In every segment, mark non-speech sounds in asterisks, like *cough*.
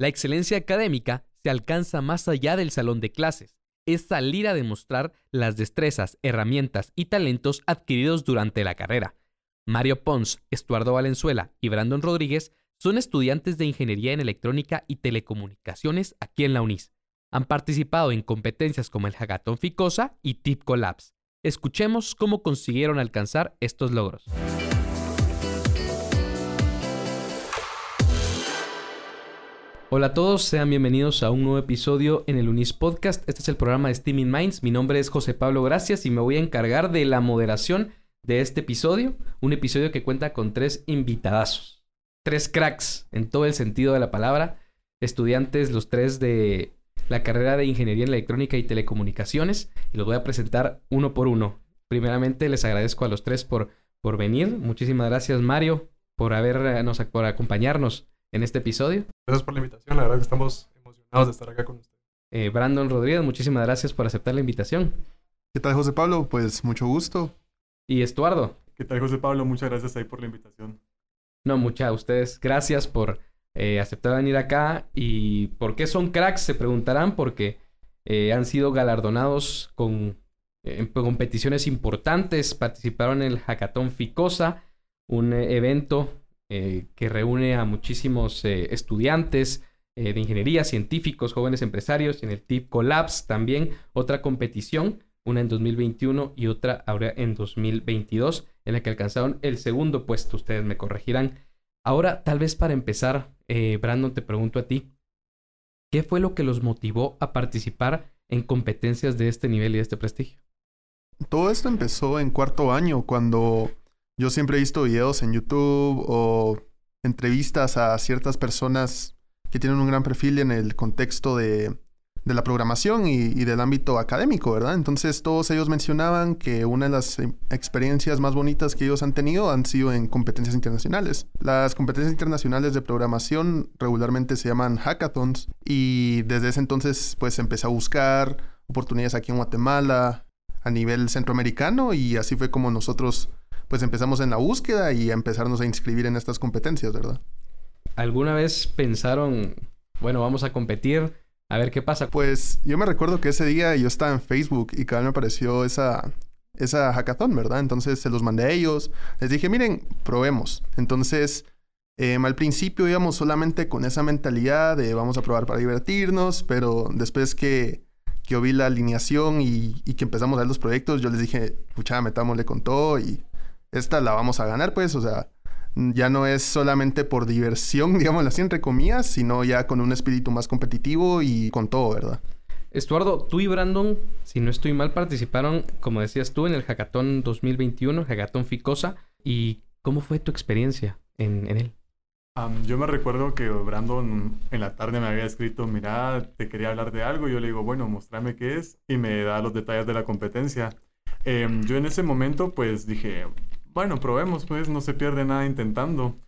La excelencia académica se alcanza más allá del salón de clases. Es salir a demostrar las destrezas, herramientas y talentos adquiridos durante la carrera. Mario Pons, Estuardo Valenzuela y Brandon Rodríguez son estudiantes de Ingeniería en Electrónica y Telecomunicaciones aquí en la UNIS. Han participado en competencias como el Hackathon Ficosa y Tip Collabs. Escuchemos cómo consiguieron alcanzar estos logros. Hola a todos, sean bienvenidos a un nuevo episodio en el Unis Podcast. Este es el programa de Steaming Minds. Mi nombre es José Pablo Gracias y me voy a encargar de la moderación de este episodio. Un episodio que cuenta con tres invitadazos. Tres cracks en todo el sentido de la palabra. Estudiantes, los tres de la carrera de Ingeniería en Electrónica y Telecomunicaciones. Y los voy a presentar uno por uno. Primeramente, les agradezco a los tres por, por venir. Muchísimas gracias, Mario, por, habernos, por acompañarnos en este episodio. Gracias por la invitación, la verdad que estamos emocionados de estar acá con ustedes. Eh, Brandon Rodríguez, muchísimas gracias por aceptar la invitación. ¿Qué tal, José Pablo? Pues mucho gusto. Y Estuardo. ¿Qué tal, José Pablo? Muchas gracias ahí por la invitación. No, muchas a ustedes. Gracias por eh, aceptar venir acá. ¿Y por qué son cracks? Se preguntarán, porque eh, han sido galardonados con en competiciones importantes. Participaron en el Hackathon Ficosa, un evento eh, que reúne a muchísimos eh, estudiantes eh, de ingeniería, científicos, jóvenes empresarios, en el TIP Collabs también, otra competición, una en 2021 y otra ahora en 2022, en la que alcanzaron el segundo puesto, ustedes me corregirán. Ahora, tal vez para empezar, Brandon, te pregunto a ti, ¿qué fue lo que los motivó a participar en competencias de este nivel y de este prestigio? Todo esto empezó en cuarto año, cuando yo siempre he visto videos en YouTube o entrevistas a ciertas personas que tienen un gran perfil en el contexto de, la programación y, del ámbito académico, ¿verdad? Entonces todos ellos mencionaban que una de las em, experiencias más bonitas que ellos han tenido han sido en competencias internacionales. Las competencias internacionales de programación regularmente se llaman hackathons y desde ese entonces pues empecé a buscar oportunidades aquí en Guatemala, a nivel centroamericano y así fue como nosotros pues empezamos en la búsqueda y a empezarnos a inscribir en estas competencias, ¿verdad? ¿Alguna vez pensaron, bueno, vamos a competir, a ver qué pasa? Pues yo me recuerdo que ese día yo estaba en Facebook y cada vez me apareció esa, esa hackathon, ¿verdad? Entonces se los mandé a ellos, les dije, miren, probemos. Entonces, em, al principio íbamos solamente con esa mentalidad de vamos a probar para divertirnos, pero después que, que vi la alineación y, y, que empezamos a ver los proyectos, yo les dije, pucha, metámosle con todo y esta la vamos a ganar, pues, o sea, ya no es solamente por diversión, *laughs* digamos así, entre comillas, sino ya con un espíritu más competitivo y con todo, ¿verdad? Estuardo, tú y Brandon, si no estoy mal, participaron, como decías tú, en el Hackathon 2021, Hackathon Ficosa. ¿Y cómo fue tu experiencia en, él? yo me recuerdo que Brandon en la tarde me había escrito, mira, te quería hablar de algo. Y yo le digo, bueno, mostrame qué es. Y me da los detalles de la competencia. Em, yo en ese momento, pues dije, bueno, probemos, pues no se pierde nada intentando.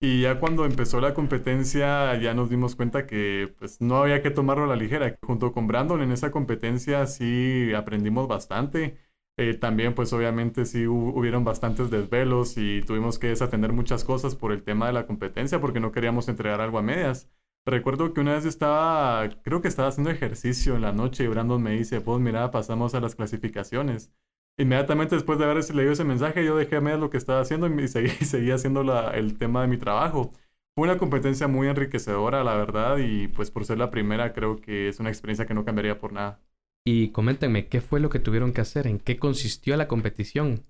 Y ya cuando empezó la competencia ya nos dimos cuenta que pues no había que tomarlo a la ligera. Junto con Brandon en esa competencia sí aprendimos bastante. Eh, también pues obviamente sí hubieron bastantes desvelos y tuvimos que desatender muchas cosas por el tema de la competencia porque no queríamos entregar algo a medias. Recuerdo que una vez estaba, creo que estaba haciendo ejercicio en la noche y Brandon me dice, pues mira, pasamos a las clasificaciones inmediatamente después de haber leído ese mensaje, yo dejé a medias lo que estaba haciendo y seguí, *laughs* seguí haciendo la, el tema de mi trabajo. Fue una competencia muy enriquecedora, la verdad, y pues por ser la primera creo que es una experiencia que no cambiaría por nada. Y coméntenme, ¿qué fue lo que tuvieron que hacer? ¿En qué consistió la competición?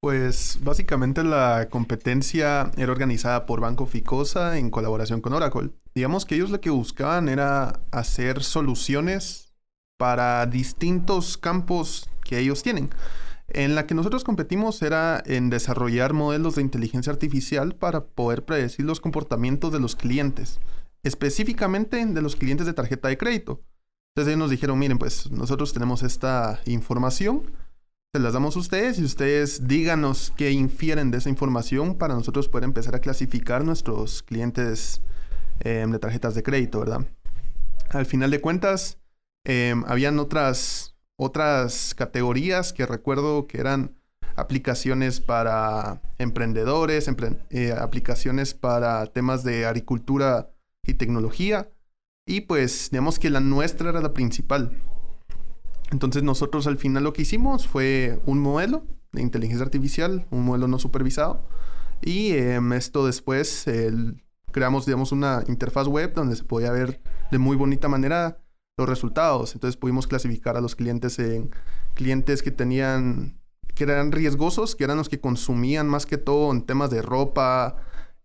Pues básicamente la competencia era organizada por Banco Ficosa en colaboración con Oracle. Digamos que ellos lo que buscaban era hacer soluciones para distintos campos que ellos tienen. En la que nosotros competimos era en desarrollar modelos de inteligencia artificial para poder predecir los comportamientos de los clientes, específicamente de los clientes de tarjeta de crédito. Entonces ellos nos dijeron, miren, pues nosotros tenemos esta información, se las damos a ustedes y ustedes díganos qué infieren de esa información para nosotros poder empezar a clasificar nuestros clientes em, de tarjetas de crédito, ¿verdad? Al final de cuentas, em, habían otras otras categorías que recuerdo que eran aplicaciones para emprendedores, eh, aplicaciones para temas de agricultura y tecnología. Y pues digamos que la nuestra era la principal. Entonces nosotros al final lo que hicimos fue un modelo de inteligencia artificial, un modelo no supervisado. Y em, esto después creamos, digamos, una interfaz web donde se podía ver de muy bonita manera los resultados. Entonces pudimos clasificar a los clientes en clientes que tenían, que eran riesgosos, que eran los que consumían más que todo en temas de ropa,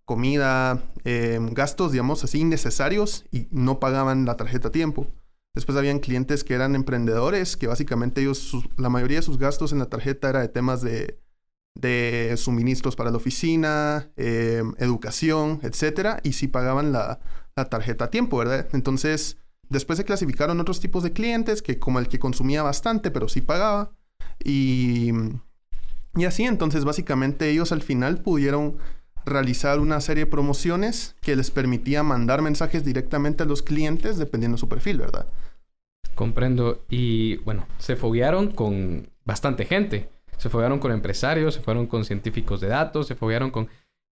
comida, em, gastos, digamos así, innecesarios y no pagaban la tarjeta a tiempo. Después habían clientes que eran emprendedores, que básicamente ellos, la mayoría de sus gastos en la tarjeta era de temas de, de suministros para la oficina, em, educación, etcétera, y sí pagaban la, la, tarjeta a tiempo, ¿verdad? Entonces, después se clasificaron otros tipos de clientes, que como el que consumía bastante, pero sí pagaba, y, y así, entonces, básicamente ellos al final pudieron realizar una serie de promociones que les permitía mandar mensajes directamente a los clientes dependiendo de su perfil, ¿verdad? Comprendo. Y bueno, se foguearon con bastante gente. Se foguearon con empresarios, se fueron con científicos de datos, se foguearon con...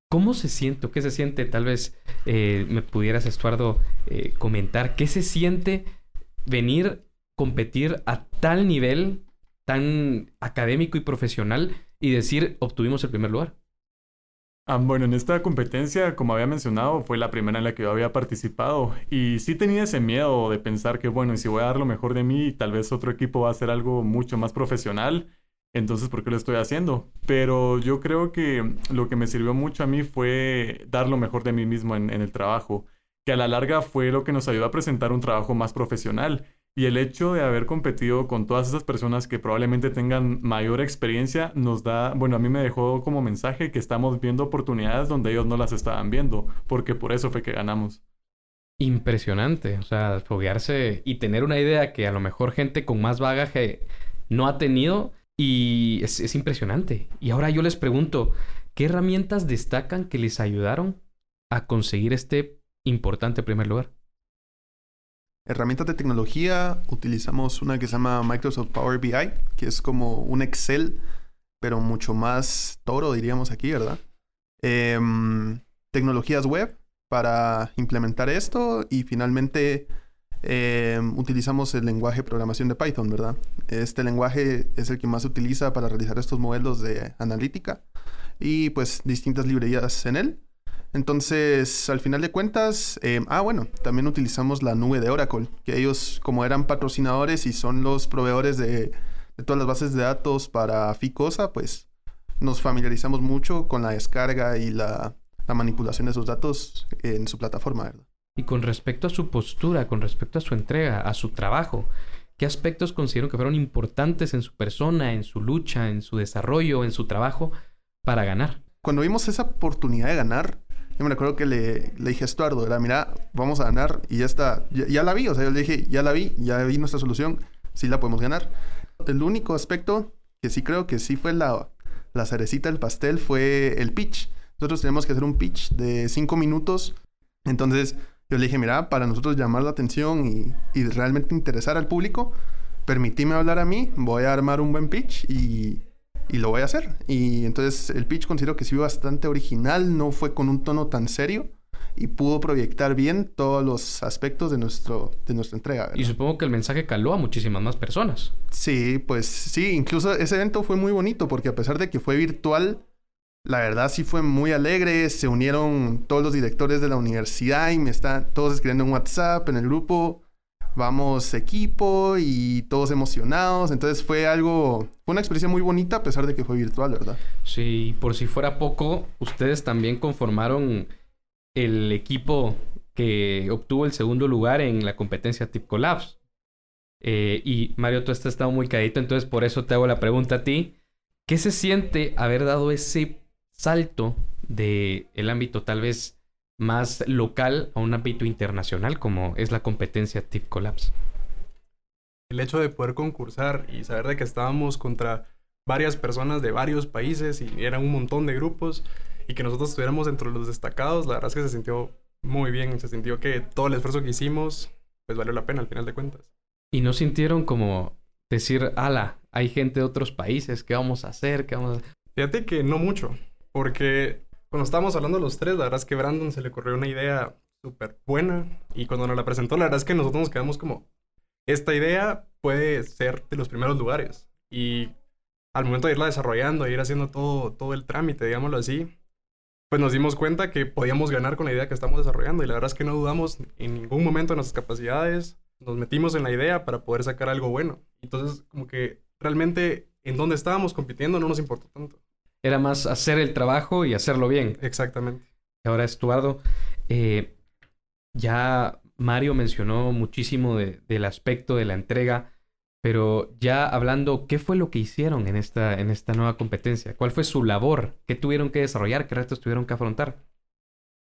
¿Cómo se siente? ¿Qué se siente? Tal vez eh, me pudieras, Estuardo, eh, comentar. ¿Qué se siente venir, competir a tal nivel, tan académico y profesional y decir, obtuvimos el primer lugar? Ah, bueno, en esta competencia, como había mencionado, fue la primera en la que yo había participado y sí tenía ese miedo de pensar que, bueno, y si voy a dar lo mejor de mí, tal vez otro equipo va a hacer algo mucho más profesional, entonces, ¿por qué lo estoy haciendo? Pero yo creo que lo que me sirvió mucho a mí fue dar lo mejor de mí mismo en, el trabajo, que a la larga fue lo que nos ayudó a presentar un trabajo más profesional y el hecho de haber competido con todas esas personas que probablemente tengan mayor experiencia nos da, bueno, a mí me dejó como mensaje que estamos viendo oportunidades donde ellos no las estaban viendo, porque por eso fue que ganamos. Impresionante, o sea, foguearse y tener una idea que a lo mejor gente con más bagaje no ha tenido y es, es impresionante. Y ahora yo les pregunto, ¿qué herramientas destacan que les ayudaron a conseguir este importante primer lugar? herramientas de tecnología, utilizamos una que se llama Microsoft Power BI, que es como un Excel, pero mucho más toro, diríamos aquí, ¿verdad? Em, tecnologías web para implementar esto y finalmente em, utilizamos el lenguaje de programación de Python, ¿verdad? Este lenguaje es el que más se utiliza para realizar estos modelos de analítica y pues distintas librerías en él. Entonces, al final de cuentas, eh, ah, bueno, también utilizamos la nube de Oracle, que ellos, como eran patrocinadores y son los proveedores de, todas las bases de datos para Ficosa, pues nos familiarizamos mucho con la descarga y la, manipulación de esos datos en su plataforma, ¿verdad? Y con respecto a su postura, con respecto a su entrega, a su trabajo, ¿qué aspectos considero que fueron importantes en su persona, en su lucha, en su desarrollo, en su trabajo para ganar? Cuando vimos esa oportunidad de ganar, yo me recuerdo que le, dije a Estuardo, era, mira, vamos a ganar y ya está, ya, la vi, o sea, yo le dije, ya la vi, ya vi nuestra solución, sí la podemos ganar. El único aspecto que sí creo que sí fue la, la cerecita del pastel fue el pitch. Nosotros tenemos que hacer un pitch de cinco minutos. Entonces yo le dije, mira, para nosotros llamar la atención y, y realmente interesar al público, permitíme hablar a mí, voy a armar un buen pitch y y lo voy a hacer. Y entonces el pitch considero que sí fue bastante original, no fue con un tono tan serio y pudo proyectar bien todos los aspectos de, nuestro, de nuestra entrega. Y supongo que el mensaje caló a muchísimas más personas. Sí, pues sí, incluso ese evento fue muy bonito porque a pesar de que fue virtual, la verdad sí fue muy alegre, se unieron todos los directores de la universidad y me están todos escribiendo en WhatsApp, en el grupo vamos equipo y todos emocionados. Entonces fue algo, fue una experiencia muy bonita a pesar de que fue virtual, ¿verdad? Sí, por si fuera poco, ustedes también conformaron el equipo que obtuvo el segundo lugar en la competencia Tip Collabs. Eh, y Mario, tú has estado muy cadito, entonces por eso te hago la pregunta a ti. ¿Qué se siente haber dado ese salto de el ámbito tal vez más local a un ámbito internacional como es la competencia Tip Collapse. El hecho de poder concursar y saber de que estábamos contra varias personas de varios países y eran un montón de grupos y que nosotros estuviéramos entre los destacados, la verdad es que se sintió muy bien, se sintió que todo el esfuerzo que hicimos pues valió la pena al final de cuentas. ¿Y no sintieron como decir, ala, hay gente de otros países, ¿qué vamos a hacer? ¿Qué vamos a Fíjate que no mucho, porque cuando estábamos hablando los tres, la verdad es que Brandon se le ocurrió una idea súper buena. Y cuando nos la presentó, la verdad es que nosotros nos quedamos como, esta idea puede ser de los primeros lugares. Y al momento de irla desarrollando, ir haciendo todo, todo el trámite, digámoslo así, pues nos dimos cuenta que podíamos ganar con la idea que estamos desarrollando. Y la verdad es que no dudamos en ningún momento de nuestras capacidades. Nos metimos en la idea para poder sacar algo bueno. Entonces, como que realmente en donde estábamos compitiendo no nos importó tanto. Era más hacer el trabajo y hacerlo bien. Exactamente. Ahora, Estuardo, eh, ya Mario mencionó muchísimo del aspecto de la entrega, pero ya hablando, ¿qué fue lo que hicieron en esta, en esta nueva competencia? ¿Cuál fue su labor? ¿Qué tuvieron que desarrollar? ¿Qué retos tuvieron que afrontar?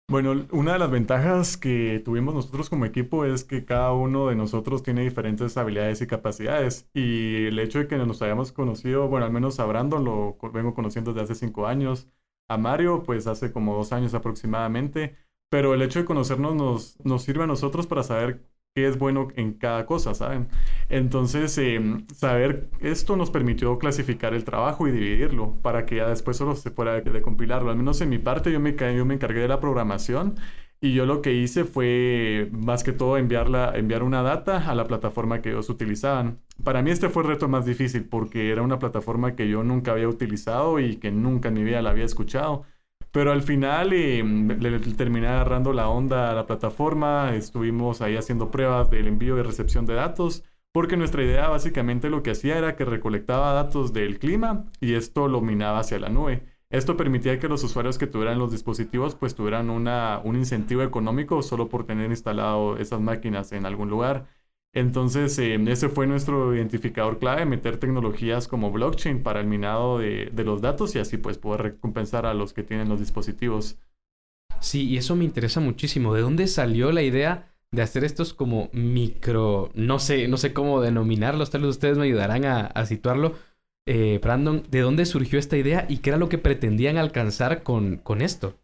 Bueno, una de las ventajas que tuvimos nosotros como equipo es que cada uno de nosotros tiene diferentes habilidades y capacidades. Y el hecho de que nos hayamos conocido, bueno, al menos a Brandon lo vengo conociendo desde hace cinco años, a Mario pues hace como dos años aproximadamente, pero el hecho de conocernos nos, nos sirve a nosotros para saber qué es bueno en cada cosa, ¿saben? Entonces, em, saber esto nos permitió clasificar el trabajo y dividirlo para que ya después solo se fuera de, compilarlo. Al menos en mi parte yo me, yo me encargué de la programación y yo lo que hice fue más que todo enviarla, enviar una data a la plataforma que ellos utilizaban. Para mí este fue el reto más difícil porque era una plataforma que yo nunca había utilizado y que nunca en mi vida la había escuchado. Pero al final eh, le, terminé agarrando la onda a la plataforma, estuvimos ahí haciendo pruebas del envío y recepción de datos, porque nuestra idea básicamente lo que hacía era que recolectaba datos del clima y esto lo minaba hacia la nube. Esto permitía que los usuarios que tuvieran los dispositivos pues tuvieran una, un incentivo económico solo por tener instalado esas máquinas en algún lugar. Entonces, eh, ese fue nuestro identificador clave, meter tecnologías como blockchain para el minado de, los datos y así pues poder recompensar a los que tienen los dispositivos. Sí, y eso me interesa muchísimo. ¿De dónde salió la idea de hacer estos como micro, no sé, no sé cómo denominarlos, tal vez ustedes me ayudarán a, situarlo. Eh, Brandon, ¿de dónde surgió esta idea y qué era lo que pretendían alcanzar con, con esto?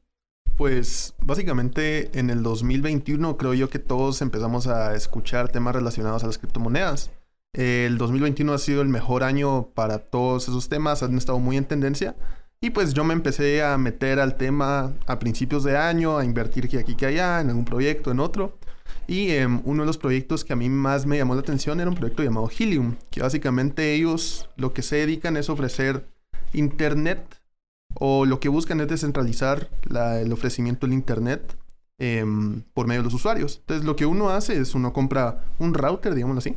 Pues básicamente en el 2021 creo yo que todos empezamos a escuchar temas relacionados a las criptomonedas. El 2021 ha sido el mejor año para todos esos temas, han estado muy en tendencia. Y pues yo me empecé a meter al tema a principios de año, a invertir que aquí que allá, en algún proyecto, en otro. Y em, uno de los proyectos que a mí más me llamó la atención era un proyecto llamado Helium, que básicamente ellos lo que se dedican es ofrecer internet o lo que buscan es descentralizar el ofrecimiento del Internet em, por medio de los usuarios. Entonces lo que uno hace es uno compra un router, digámoslo así,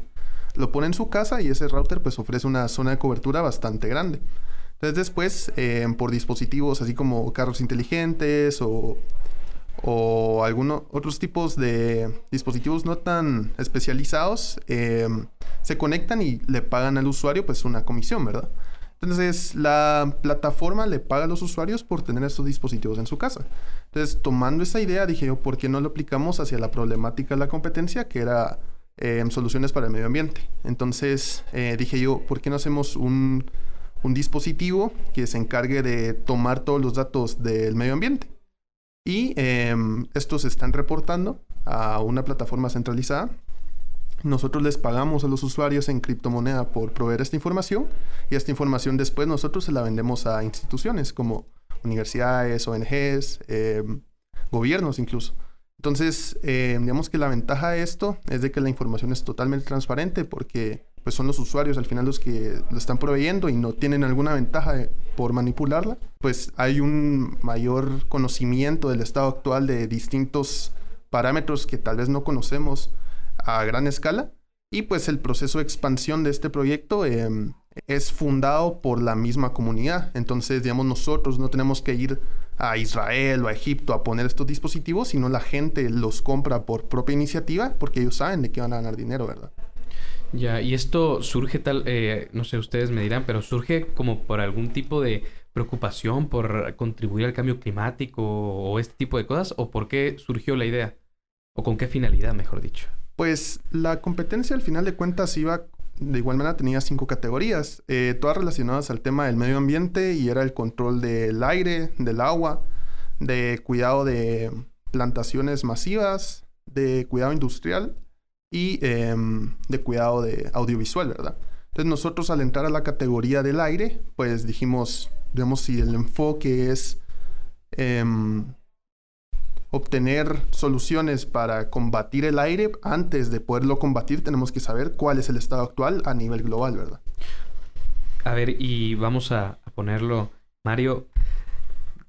lo pone en su casa y ese router pues ofrece una zona de cobertura bastante grande. Entonces después em, por dispositivos así como carros inteligentes o, o algunos otros tipos de dispositivos no tan especializados em, se conectan y le pagan al usuario pues una comisión, ¿verdad? Entonces, la plataforma le paga a los usuarios por tener estos dispositivos en su casa. Entonces, tomando esa idea, dije yo, ¿por qué no lo aplicamos hacia la problemática de la competencia, que era em, soluciones para el medio ambiente? Entonces, eh, dije yo, ¿por qué no hacemos un, dispositivo que se encargue de tomar todos los datos del medio ambiente? Y em, estos se están reportando a una plataforma centralizada nosotros les pagamos a los usuarios en criptomoneda por proveer esta información y esta información después nosotros se la vendemos a instituciones como universidades, ONGs, em, gobiernos incluso. Entonces, em, digamos que la ventaja de esto es de que la información es totalmente transparente porque pues son los usuarios al final los que lo están proveyendo y no tienen alguna ventaja por manipularla. Pues hay un mayor conocimiento del estado actual de distintos parámetros que tal vez no conocemos a gran escala. Y pues el proceso de expansión de este proyecto em, es fundado por la misma comunidad. Entonces, digamos, nosotros no tenemos que ir a Israel o a Egipto a poner estos dispositivos, sino la gente los compra por propia iniciativa porque ellos saben de qué van a ganar dinero, ¿verdad? Ya, y esto surge tal, eh, no sé, ustedes me dirán, pero surge como por algún tipo de preocupación por contribuir al cambio climático o este tipo de cosas, o por qué surgió la idea, o con qué finalidad, mejor dicho. Pues la competencia al final de cuentas iba, de igual manera tenía cinco categorías, eh, todas relacionadas al tema del medio ambiente y era el control del aire, del agua, de cuidado de plantaciones masivas, de cuidado industrial y em, de cuidado de audiovisual, ¿verdad? Entonces nosotros al entrar a la categoría del aire, pues dijimos, digamos, si el enfoque es em, obtener soluciones para combatir el aire, antes de poderlo combatir tenemos que saber cuál es el estado actual a nivel global, ¿verdad? A ver, y vamos a, ponerlo, Mario,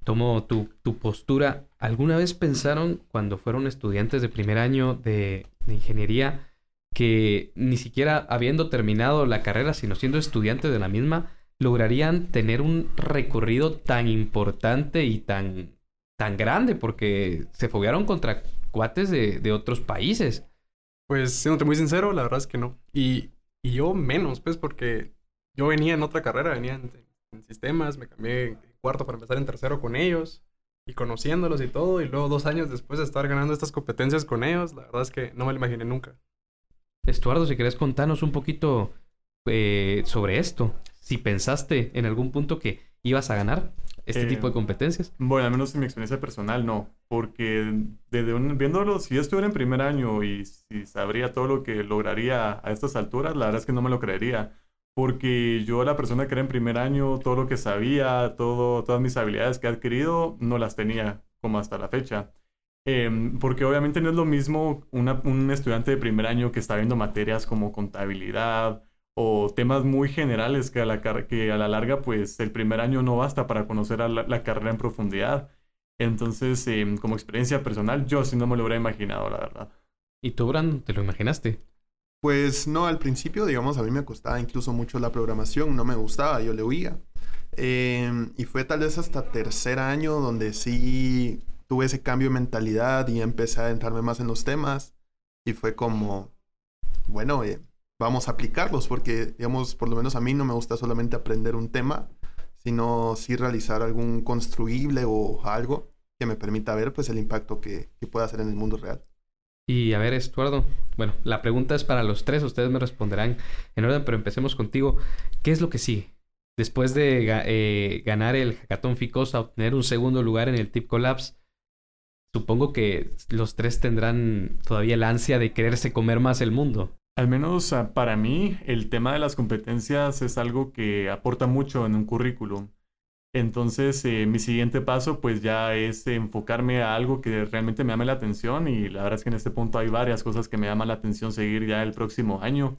tomo tu, postura. ¿Alguna vez pensaron cuando fueron estudiantes de primer año de, de ingeniería que ni siquiera habiendo terminado la carrera, sino siendo estudiantes de la misma, lograrían tener un recorrido tan importante y tan tan grande porque se foguearon contra cuates de, otros países. Pues siéndote muy sincero, la verdad es que no. Y, yo menos, pues, porque yo venía en otra carrera, venía en, sistemas, me cambié en cuarto para empezar en tercero con ellos y conociéndolos y todo, y luego dos años después de estar ganando estas competencias con ellos, la verdad es que no me lo imaginé nunca. Estuardo, si querés contarnos un poquito eh, sobre esto, si pensaste en algún punto que ibas a ganar este tipo de eh, competencias? Bueno, al menos en mi experiencia personal no, porque desde un, viéndolo, si yo estuviera en primer año y si sabría todo lo que lograría a estas alturas, la verdad es que no me lo creería, porque yo la persona que era en primer año, todo lo que sabía, todo, todas mis habilidades que he adquirido, no las tenía como hasta la fecha. Em, porque obviamente no es lo mismo un estudiante de primer año que está viendo materias como contabilidad, o temas muy generales que a la, que a la larga, pues el primer año no basta para conocer la, carrera en profundidad. Entonces, em, como experiencia personal, yo sí no me lo hubiera imaginado, la verdad. ¿Y tú, Brandon, te lo imaginaste? Pues no, al principio, digamos, a mí me costaba incluso mucho la programación, no me gustaba, yo le huía. Em, y fue tal vez hasta tercer año donde sí tuve ese cambio de mentalidad y empecé a adentrarme más en los temas. Y fue como, bueno, eh, vamos a aplicarlos, porque, digamos, por lo menos a mí no me gusta solamente aprender un tema, sino sí realizar algún construible o algo que me permita ver, pues, el impacto que, que pueda hacer en el mundo real. Y a ver, Estuardo, bueno, la pregunta es para los tres, ustedes me responderán en orden, pero empecemos contigo. ¿Qué es lo que sigue? Después de eh, ganar el Hackathon Ficosa, obtener un segundo lugar en el Tip Collapse, supongo que los tres tendrán todavía el ansia de quererse comer más el mundo. Al menos ah, para mí, el tema de las competencias es algo que aporta mucho en un currículum. Entonces, eh, mi siguiente paso, pues ya es enfocarme a algo que realmente me llame la atención y la verdad es que en este punto hay varias cosas que me llaman la atención seguir ya el próximo año.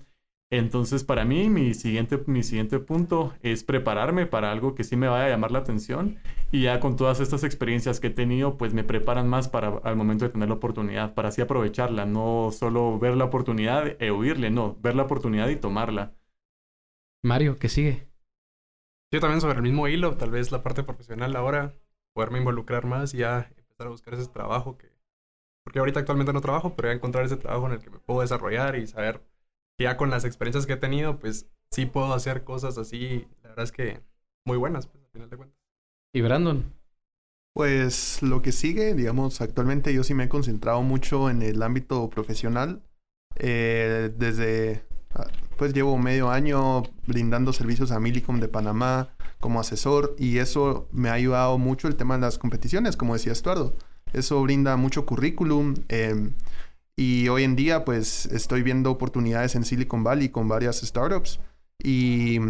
Entonces, para mí, mi siguiente, mi siguiente punto es prepararme para algo que sí me vaya a llamar la atención. Y ya con todas estas experiencias que he tenido, pues me preparan más para al momento de tener la oportunidad, para así aprovecharla. No solo ver la oportunidad e huirle, no, ver la oportunidad y tomarla. Mario, ¿qué sigue? Yo también sobre el mismo hilo, tal vez la parte profesional ahora, poderme involucrar más y ya empezar a buscar ese trabajo que... Porque ahorita actualmente no trabajo, pero ya encontrar ese trabajo en el que me puedo desarrollar y saber ya con las experiencias que he tenido, pues sí puedo hacer cosas así, la verdad es que muy buenas, pues al final de cuentas. ¿Y Brandon? Pues lo que sigue, digamos, actualmente yo sí me he concentrado mucho en el ámbito profesional. Eh, desde, ah, pues llevo medio año brindando servicios a Milicom de Panamá como asesor y eso me ha ayudado mucho el tema de las competiciones, como decía Estuardo. Eso brinda mucho currículum. Eh, y hoy en día, pues estoy viendo oportunidades en Silicon Valley con varias startups. Y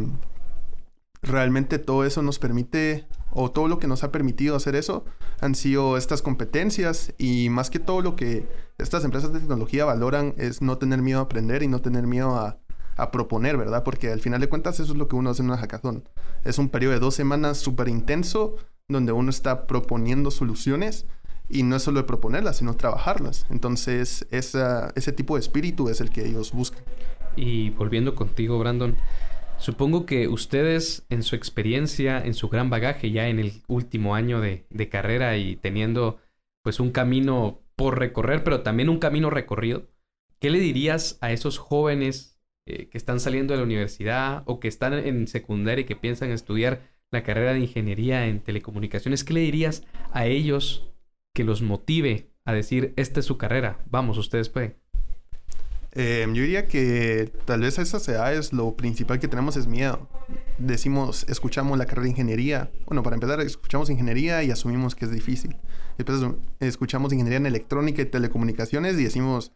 realmente todo eso nos permite, o todo lo que nos ha permitido hacer eso, han sido estas competencias. Y más que todo lo que estas empresas de tecnología valoran es no tener miedo a aprender y no tener miedo a, a proponer, ¿verdad? Porque al final de cuentas eso es lo que uno hace en una hackathon. Es un periodo de dos semanas súper intenso donde uno está proponiendo soluciones y no es solo de proponerlas, sino trabajarlas. Entonces, ese tipo de espíritu es el que ellos buscan. Y volviendo contigo, Brandon, supongo que ustedes en su experiencia, en su gran bagaje ya en el último año de, carrera y teniendo pues un camino por recorrer, pero también un camino recorrido, ¿qué le dirías a esos jóvenes eh, que están saliendo de la universidad o que están en secundaria y que piensan estudiar la carrera de ingeniería en telecomunicaciones? ¿Qué le dirías a ellos que los motive a decir, esta es su carrera, vamos, ustedes pueden? Em, yo diría que tal vez a esas edades lo principal que tenemos es miedo. Decimos, escuchamos la carrera de ingeniería. Bueno, para empezar, escuchamos ingeniería y asumimos que es difícil. Después escuchamos ingeniería en electrónica y telecomunicaciones y decimos,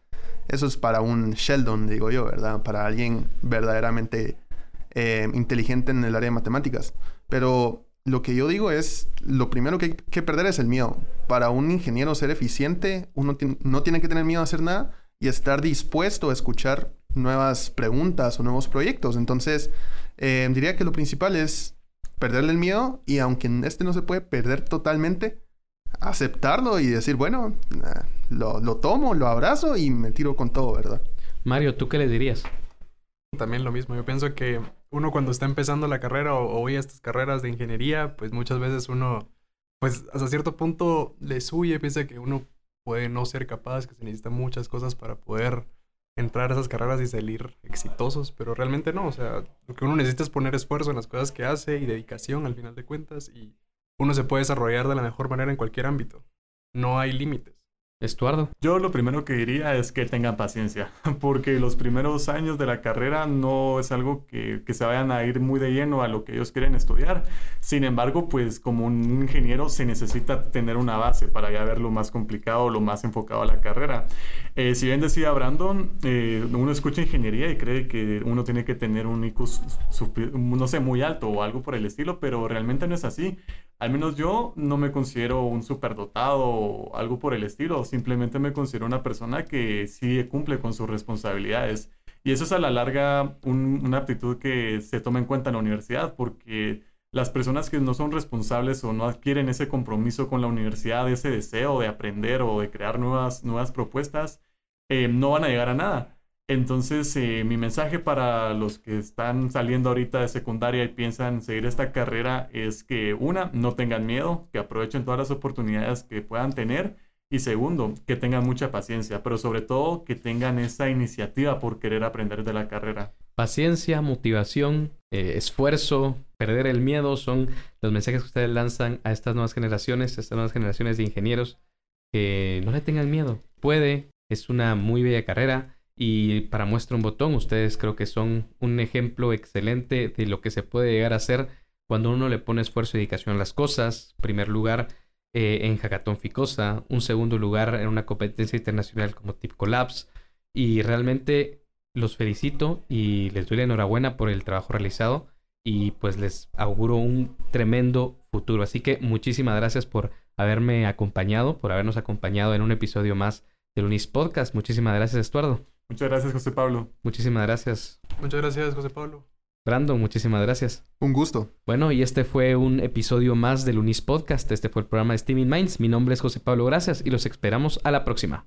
eso es para un Sheldon, digo yo, ¿verdad? Para alguien verdaderamente em, inteligente en el área de matemáticas. Pero lo que yo digo es, lo primero que hay que perder es el miedo. Para un ingeniero ser eficiente, uno no tiene que tener miedo a hacer nada y estar dispuesto a escuchar nuevas preguntas o nuevos proyectos. Entonces, eh, diría que lo principal es perderle el miedo y aunque este no se puede perder totalmente, aceptarlo y decir, bueno, lo, lo tomo, lo abrazo y me tiro con todo, ¿verdad? Mario, ¿tú qué le dirías? También lo mismo. Yo pienso que uno cuando está empezando la carrera o, oye estas carreras de ingeniería, pues muchas veces uno, pues hasta cierto punto le suye, piensa que uno puede no ser capaz, que se necesitan muchas cosas para poder entrar a esas carreras y salir exitosos, pero realmente no, o sea, lo que uno necesita es poner esfuerzo en las cosas que hace y dedicación al final de cuentas y uno se puede desarrollar de la mejor manera en cualquier ámbito. No hay límites. Estuardo. Yo lo primero que diría es que tengan paciencia, *laughs* porque los primeros años de la carrera no es algo que, que, se vayan a ir muy de lleno a lo que ellos quieren estudiar. Sin embargo, pues como un ingeniero se necesita tener una base para ya ver lo más complicado, lo más enfocado a la carrera. Eh, si bien decía Brandon, eh, uno escucha ingeniería y cree que uno tiene que tener un IQ, no sé, muy alto o algo por el estilo, pero realmente no es así. Al menos yo no me considero un superdotado o algo por el estilo, simplemente me considero una persona que sí cumple con sus responsabilidades. Y eso es a la larga una aptitud que se toma en cuenta en la universidad, porque las personas que no son responsables o no adquieren ese compromiso con la universidad, ese deseo de aprender o de crear nuevas, nuevas propuestas, eh, no van a llegar a nada. Entonces, eh, mi mensaje para los que están saliendo ahorita de secundaria y piensan seguir esta carrera es que, una, no tengan miedo, que aprovechen todas las oportunidades que puedan tener. Y segundo, que tengan mucha paciencia, pero sobre todo que tengan esa iniciativa por querer aprender de la carrera. Paciencia, motivación, eh, esfuerzo, perder el miedo son los mensajes que ustedes lanzan a estas nuevas generaciones, a estas nuevas generaciones de ingenieros, que no le tengan miedo. Puede, es una muy bella carrera y para muestra un botón, ustedes creo que son un ejemplo excelente de lo que se puede llegar a hacer cuando uno le pone esfuerzo y dedicación a las cosas. Primer lugar eh, en Hackathon Ficosa, un segundo lugar en una competencia internacional como Tip Collabs. Y realmente los felicito y les doy la enhorabuena por el trabajo realizado y pues les auguro un tremendo futuro. Así que muchísimas gracias por haberme acompañado, por habernos acompañado en un episodio más del Unis Podcast. Muchísimas gracias, Estuardo. Muchas gracias, José Pablo. Muchísimas gracias. Muchas gracias, José Pablo. Brandon, muchísimas gracias. Un gusto. Bueno, y este fue un episodio más del Unis Podcast. Este fue el programa de Steaming Minds. Mi nombre es José Pablo Gracias y los esperamos a la próxima.